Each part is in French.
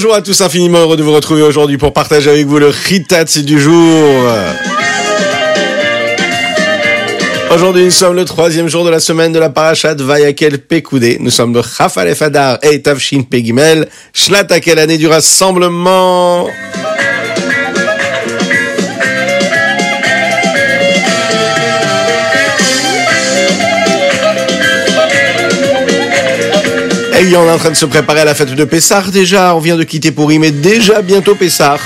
Bonjour à tous, infiniment heureux de vous retrouver aujourd'hui pour partager avec vous le Ritatz du jour. Aujourd'hui, nous sommes le troisième jour de la semaine de la parachat Vayakel Pekoudé. Nous sommes le Chafalef Adar et Tavshin Pegimel, Shlatakel année du rassemblement? On est en train de se préparer à la fête de Pessah déjà. On vient de quitter Pourim mais déjà bientôt Pessah.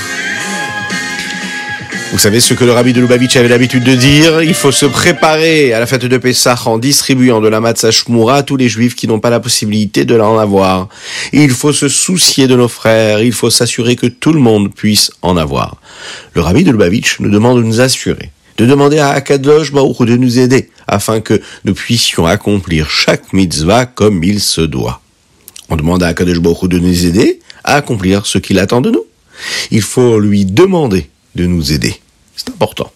Vous savez ce que le rabbi de Lubavitch avait l'habitude de dire? Il faut se préparer à la fête de Pessah en distribuant de la matzah shmura à tous les juifs qui n'ont pas la possibilité de l'en avoir. Il faut se soucier de nos frères, il faut s'assurer que tout le monde puisse en avoir. Le rabbi de Lubavitch nous demande de nous assurer, de demander à Akadosh Baruch de nous aider afin que nous puissions accomplir chaque mitzvah comme il se doit. On demande à Akadosh Baruch de nous aider à accomplir ce qu'il attend de nous. Il faut lui demander de nous aider. C'est important.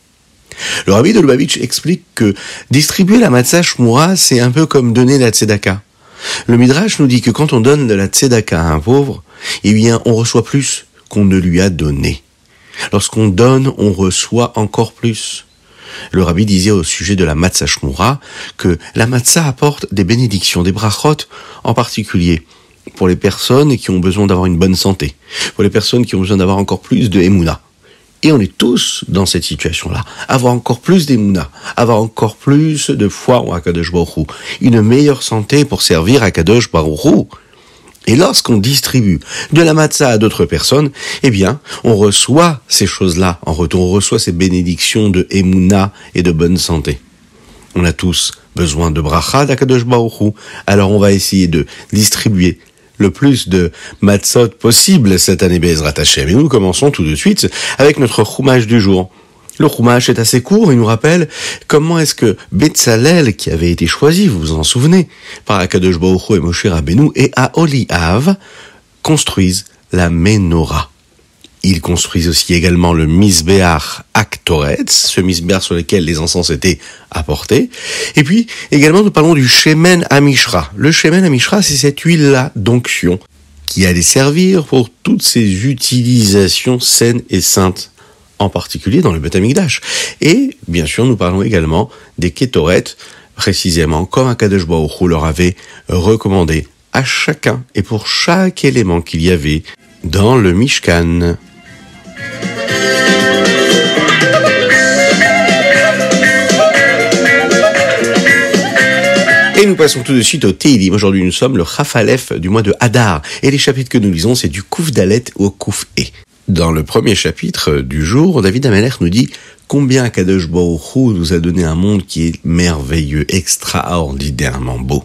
Le rabbi de Lubavitch explique que distribuer la matzah shmura, c'est un peu comme donner la tzedaka. Le Midrash nous dit que quand on donne de la tzedaka à un pauvre, eh bien, on reçoit plus qu'on ne lui a donné. Lorsqu'on donne, on reçoit encore plus. Le rabbi disait au sujet de la matzah shmura que la matzah apporte des bénédictions, des brachot, en particulier pour les personnes qui ont besoin d'avoir une bonne santé, pour les personnes qui ont besoin d'avoir encore plus de émouna. Et on est tous dans cette situation-là. Avoir encore plus d'émouna, avoir encore plus de foi en Akadosh Baruch une meilleure santé pour servir Akadosh Baruch et lorsqu'on distribue de la matzah à d'autres personnes, eh bien, on reçoit ces choses-là en retour. On reçoit ces bénédictions de Emouna et de bonne santé. On a tous besoin de bracha d'Akadosh Baruch Alors on va essayer de distribuer le plus de matzot possible cette année Bezrat Hashem. Et nous commençons tout de suite avec notre roumage du jour. Le roumage est assez court, il nous rappelle comment est-ce que Betzalel, qui avait été choisi, vous vous en souvenez, par Akadosh Baruch et Moshe Rabbeinu, et Aholiav, construisent la menorah. Ils construisent aussi également le Misbeach Aktoretz, ce Misbeach sur lequel les encens étaient apportés. Et puis, également, nous parlons du Shemen Amishra. Le Shemen Amishra, c'est cette huile-là d'onction qui allait servir pour toutes ces utilisations saines et saintes, en particulier dans le Beth Amikdash. Et, bien sûr, nous parlons également des Ketoret, précisément comme Akadosh Baruch leur avait recommandé à chacun et pour chaque élément qu'il y avait dans le Mishkan. Passons tout de suite au Teilim. Aujourd'hui, nous sommes le Rafalef du mois de Hadar. Et les chapitres que nous lisons, c'est du Kouf Dalet au Kouf E. Dans le premier chapitre du jour, David Ameler nous dit combien Kadosh Baruch nous a donné un monde qui est merveilleux, extraordinairement beau.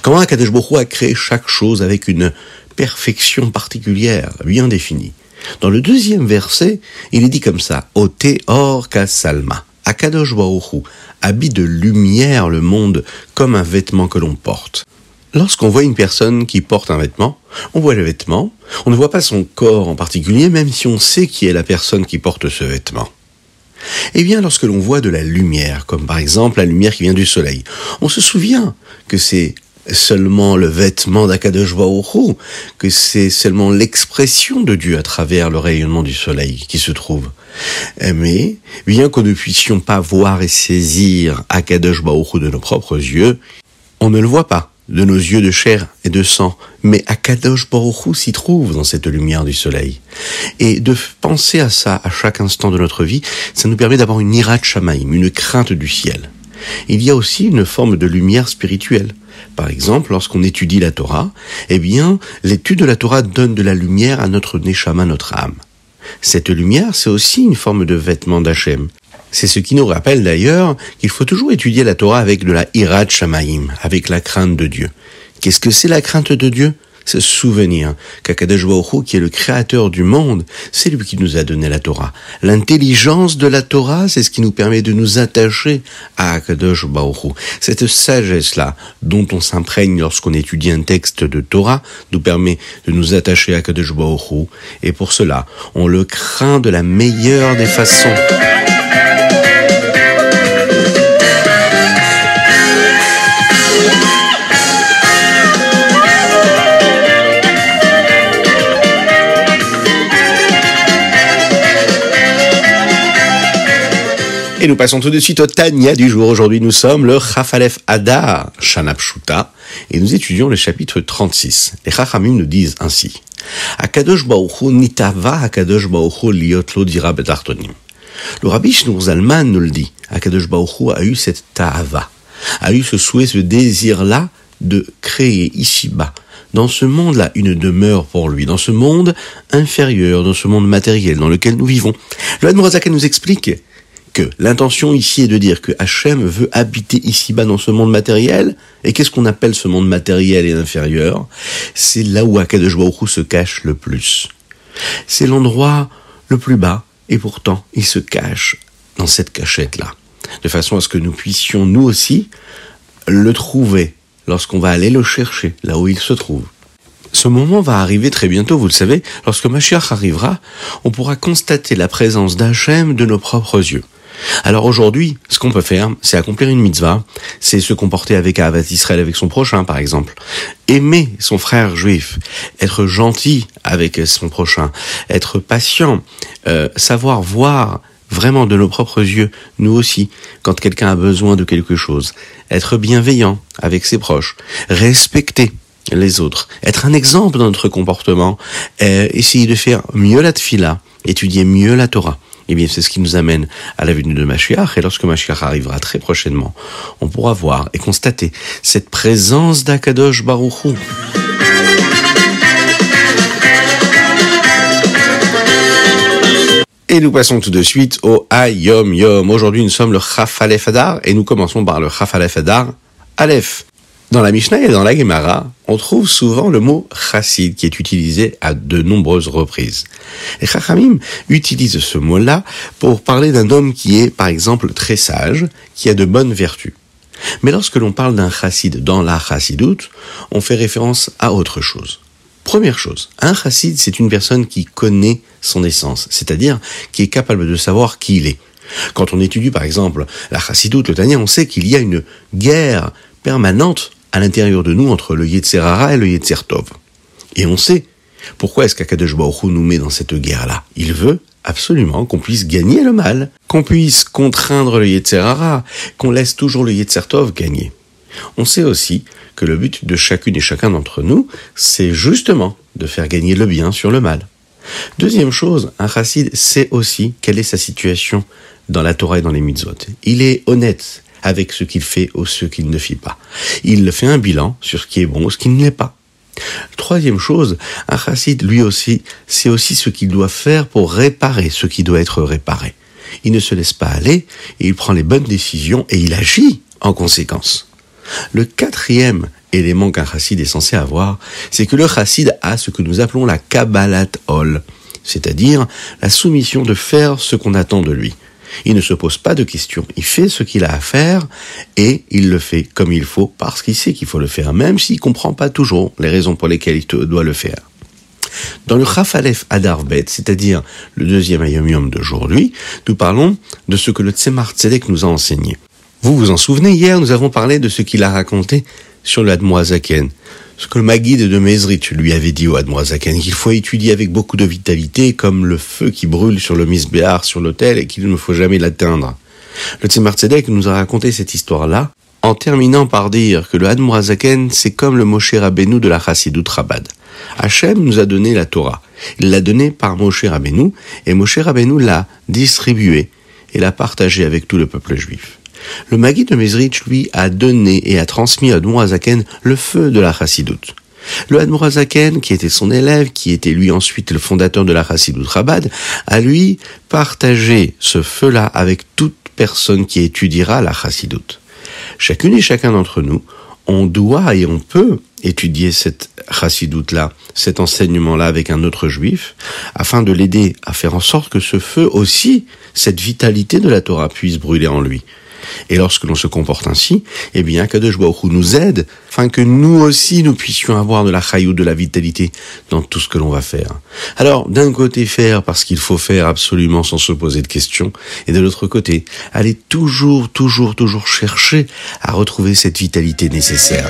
Comment Kadosh Baruch a créé chaque chose avec une perfection particulière, bien définie? Dans le deuxième verset, il est dit comme ça, O Teor Kasalma. Akadosh Baruchu habille de lumière le monde comme un vêtement que l'on porte. Lorsqu'on voit une personne qui porte un vêtement, on voit le vêtement, on ne voit pas son corps en particulier, même si on sait qui est la personne qui porte ce vêtement. Eh bien, lorsque l'on voit de la lumière, comme par exemple la lumière qui vient du soleil, on se souvient que c'est seulement le vêtement d'Akadosh que c'est seulement l'expression de Dieu à travers le rayonnement du soleil qui se trouve. Mais, bien que nous ne puissions pas voir et saisir Akadosh de nos propres yeux, on ne le voit pas de nos yeux de chair et de sang, mais Akadosh Baruch s'y trouve dans cette lumière du soleil. Et de penser à ça à chaque instant de notre vie, ça nous permet d'avoir une irat shamaim, une crainte du ciel. Il y a aussi une forme de lumière spirituelle. Par exemple, lorsqu'on étudie la Torah, eh bien, l'étude de la Torah donne de la lumière à notre neshama, notre âme. Cette lumière, c'est aussi une forme de vêtement d'Hachem. C'est ce qui nous rappelle d'ailleurs qu'il faut toujours étudier la Torah avec de la hirat shamaim, avec la crainte de Dieu. Qu'est-ce que c'est la crainte de Dieu? Se souvenir qu'Akadosh qui est le créateur du monde, c'est lui qui nous a donné la Torah. L'intelligence de la Torah, c'est ce qui nous permet de nous attacher à Akadosh Cette sagesse-là, dont on s'imprègne lorsqu'on étudie un texte de Torah, nous permet de nous attacher à Akadosh Et pour cela, on le craint de la meilleure des façons. Nous passons tout de suite au Tania du jour. Aujourd'hui, nous sommes le Chafalef Adar Shanapshuta et nous étudions le chapitre 36. Les Chachamim nous disent ainsi. Akadosh Akadosh Baruchu liot dira betartonim. Le Rabbi Shnur Zalman nous le dit. Akadosh Baruchu a eu cette ta'ava, a eu ce souhait, ce désir-là de créer ici-bas, dans ce monde-là, une demeure pour lui, dans ce monde inférieur, dans ce monde matériel dans lequel nous vivons. Le Hadmorazaka nous explique l'intention ici est de dire que Hachem veut habiter ici-bas dans ce monde matériel. Et qu'est-ce qu'on appelle ce monde matériel et inférieur? C'est là où Akadosh se cache le plus. C'est l'endroit le plus bas, et pourtant il se cache dans cette cachette-là. De façon à ce que nous puissions, nous aussi, le trouver lorsqu'on va aller le chercher, là où il se trouve. Ce moment va arriver très bientôt, vous le savez, lorsque Mashiach arrivera, on pourra constater la présence d'Hachem de nos propres yeux. Alors aujourd'hui, ce qu'on peut faire, c'est accomplir une mitzvah, c'est se comporter avec Avat Israël, avec son prochain par exemple, aimer son frère juif, être gentil avec son prochain, être patient, euh, savoir voir vraiment de nos propres yeux, nous aussi, quand quelqu'un a besoin de quelque chose, être bienveillant avec ses proches, respecter les autres, être un exemple dans notre comportement, euh, essayer de faire mieux la tfila, étudier mieux la Torah. Eh bien, c'est ce qui nous amène à la venue de Mashiach. Et lorsque Mashiach arrivera très prochainement, on pourra voir et constater cette présence d'Akadosh Baruchou. Et nous passons tout de suite au Ayom Yom. Aujourd'hui, nous sommes le Chaf Adar et nous commençons par le Chaf Adar Aleph. Dans la Mishnah et dans la Gemara, on trouve souvent le mot chassid qui est utilisé à de nombreuses reprises. Et Chachamim utilise ce mot-là pour parler d'un homme qui est, par exemple, très sage, qui a de bonnes vertus. Mais lorsque l'on parle d'un chassid dans la chassidoute, on fait référence à autre chose. Première chose, un chassid, c'est une personne qui connaît son essence, c'est-à-dire qui est capable de savoir qui il est. Quand on étudie par exemple la chassidoute, le Tania, on sait qu'il y a une guerre permanente à l'intérieur de nous entre le Yetzerara et le Yetzertov. Et on sait pourquoi est-ce qu'Akadosh Baruch nous met dans cette guerre-là. Il veut absolument qu'on puisse gagner le mal, qu'on puisse contraindre le Yetzerara, qu'on laisse toujours le Yetzertov gagner. On sait aussi que le but de chacune et chacun d'entre nous, c'est justement de faire gagner le bien sur le mal. Deuxième chose, un chassid sait aussi quelle est sa situation dans la Torah et dans les mitzvot. Il est honnête avec ce qu'il fait ou ce qu'il ne fait pas. Il fait un bilan sur ce qui est bon ou ce qui ne l'est pas. Troisième chose, un chassid, lui aussi, sait aussi ce qu'il doit faire pour réparer ce qui doit être réparé. Il ne se laisse pas aller, et il prend les bonnes décisions et il agit en conséquence. Le quatrième élément qu'un chassid est censé avoir, c'est que le chassid a ce que nous appelons la Kabbalat Ol, c'est-à-dire la soumission de faire ce qu'on attend de lui. Il ne se pose pas de questions, il fait ce qu'il a à faire et il le fait comme il faut parce qu'il sait qu'il faut le faire, même s'il comprend pas toujours les raisons pour lesquelles il doit le faire. Dans le Chafalef Adarvet, c'est-à-dire le deuxième Ayom d'aujourd'hui, nous parlons de ce que le Tzemar Tzedek nous a enseigné. Vous vous en souvenez, hier, nous avons parlé de ce qu'il a raconté sur le Admoazaken. Ce que le Maguide de Mezrich lui avait dit au Admoazaken, qu'il faut étudier avec beaucoup de vitalité, comme le feu qui brûle sur le Misbéar, sur l'autel, et qu'il ne faut jamais l'atteindre. Le Tzemar Tzedek nous a raconté cette histoire-là, en terminant par dire que le Admoazaken, c'est comme le Moshe Rabbeinu de la Chassidut Rabad. Hachem nous a donné la Torah. Il l'a donnée par Moshe Rabbeinu, et Moshe Rabbeinu l'a distribuée et l'a partagée avec tout le peuple juif. Le Magui de Mezrich, lui, a donné et a transmis à Admorazaken le feu de la chassidoute. Le Admorazaken, qui était son élève, qui était lui ensuite le fondateur de la chassidoute Rabad, a lui partagé ce feu-là avec toute personne qui étudiera la chassidoute. Chacune et chacun d'entre nous, on doit et on peut étudier cette chassidoute-là, cet enseignement-là avec un autre juif, afin de l'aider à faire en sorte que ce feu aussi, cette vitalité de la Torah puisse brûler en lui. Et lorsque l'on se comporte ainsi, eh bien, Kadosh Baruch nous aide, afin que nous aussi nous puissions avoir de la chayou, de la vitalité dans tout ce que l'on va faire. Alors, d'un côté, faire parce qu'il faut faire absolument sans se poser de questions, et de l'autre côté, aller toujours, toujours, toujours chercher à retrouver cette vitalité nécessaire.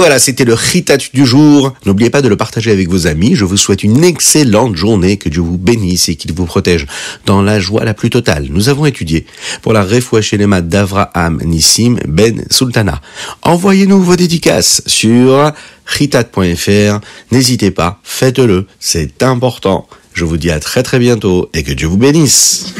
Voilà, c'était le Ritat du jour. N'oubliez pas de le partager avec vos amis. Je vous souhaite une excellente journée. Que Dieu vous bénisse et qu'il vous protège dans la joie la plus totale. Nous avons étudié pour la Refoua Shelema d'Avraham Nissim Ben Sultana. Envoyez-nous vos dédicaces sur ritat.fr. N'hésitez pas, faites-le. C'est important. Je vous dis à très très bientôt et que Dieu vous bénisse.